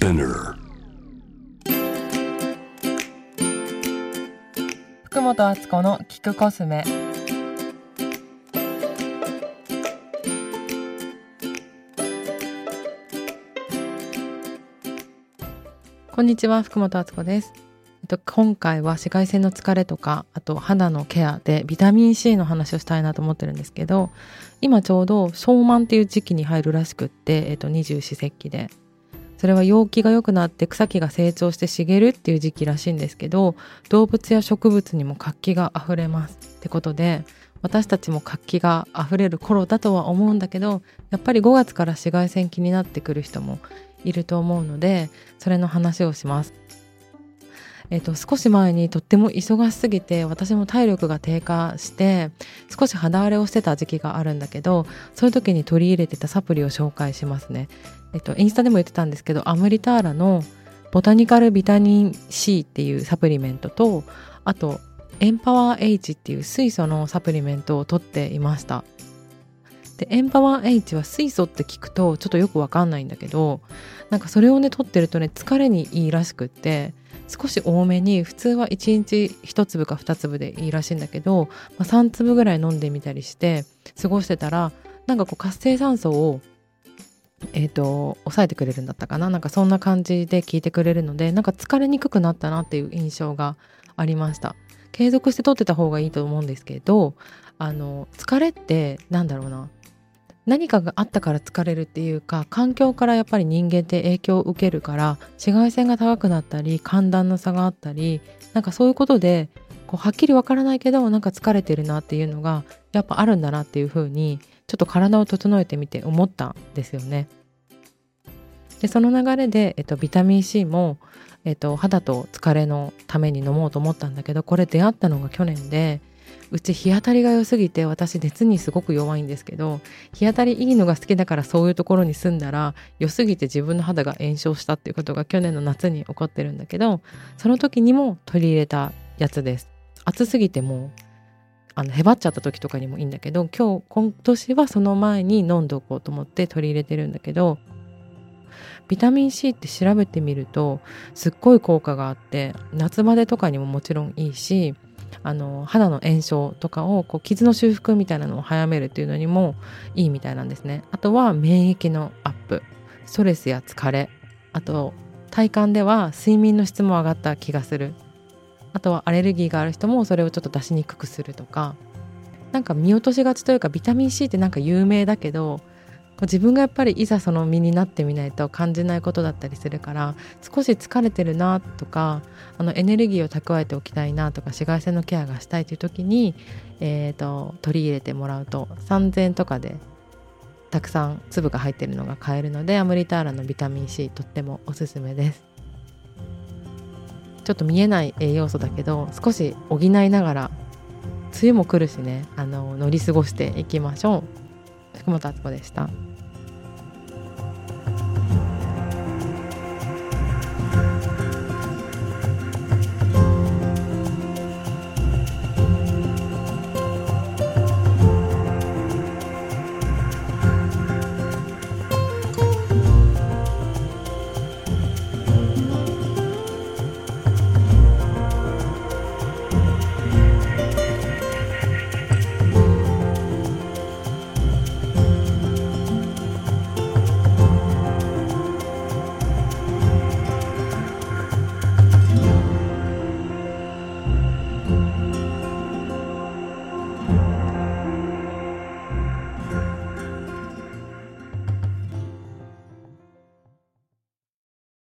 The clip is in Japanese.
Spinner 福本敦子の聞くコスメ。こんにちは福本敦子です。えっと今回は紫外線の疲れとかあと肌のケアでビタミン C の話をしたいなと思ってるんですけど今ちょうど小満っていう時期に入るらしくってえっと二十四節気で。それは陽気が良くなって草木が成長して茂るっていう時期らしいんですけど動物や植物にも活気があふれますってことで私たちも活気があふれる頃だとは思うんだけどやっぱり5月から紫外線気になってくる人もいると思うのでそれの話をします。えっと、少し前にとっても忙しすぎて私も体力が低下して少し肌荒れをしてた時期があるんだけどそういう時に取り入れてたサプリを紹介しますね。えっと、インスタでも言ってたんですけどアムリターラのボタニカルビタミン C っていうサプリメントとあとエンパワー H っていう水素のサプリメントを取っていましたでエンパワー H は水素って聞くとちょっとよくわかんないんだけどなんかそれをね取ってるとね疲れにいいらしくって少し多めに普通は1日1粒か2粒でいいらしいんだけど、まあ、3粒ぐらい飲んでみたりして過ごしてたらなんかこう活性酸素をえーと、抑えてくれるんだったかな？なんかそんな感じで聞いてくれるのでなんか疲れにくくなったなっていう印象がありました。継続して取ってた方がいいと思うんですけどあの疲れってなんだろうな？何かがあったから疲れるっていうか環境からやっぱり人間って影響を受けるから紫外線が高くなったり寒暖の差があったりなんかそういうことでこうはっきりわからないけどなんか疲れてるなっていうのがやっぱあるんだなっていうふうにちょっと体を整えてみて思ったんですよね。でその流れで、えっと、ビタミン C も、えっと、肌と疲れのために飲もうと思ったんだけどこれ出会ったのが去年でうち日当たりが良すぎて私熱にすごく弱いんですけど日当たりいいのが好きだからそういうところに住んだら良すぎて自分の肌が炎症したっていうことが去年の夏に起こってるんだけどその時にも取り入れたやつです。暑すぎてもあのへばっちゃった時とかにもいいんだけど今日今年はその前に飲んでおこうと思って取り入れてるんだけどビタミン C って調べてみるとすっごい効果があって夏バテとかにももちろんいいしあの肌の炎症とかをこう傷の修復みたいなのを早めるっていうのにもいいみたいなんですね。あとは免疫のアップ。ストレスや疲れ。あと体感では睡眠の質も上がった気がする。あとはアレルギーがある人もそれをちょっと出しにくくするとか。なんか見落としがちというかビタミン C ってなんか有名だけど自分がやっぱりいざその身になってみないと感じないことだったりするから少し疲れてるなとかあのエネルギーを蓄えておきたいなとか紫外線のケアがしたいという時に、えーと、取り入れてもらうと3000円とかでたくさん粒が入ってるのが買えるのでアムリターラのビタミン C とってもおすすめです。ちょっと見えない栄養素だけど少し補いながら梅雨も来るしねあの乗り過ごしていきましょう福本敦子でした。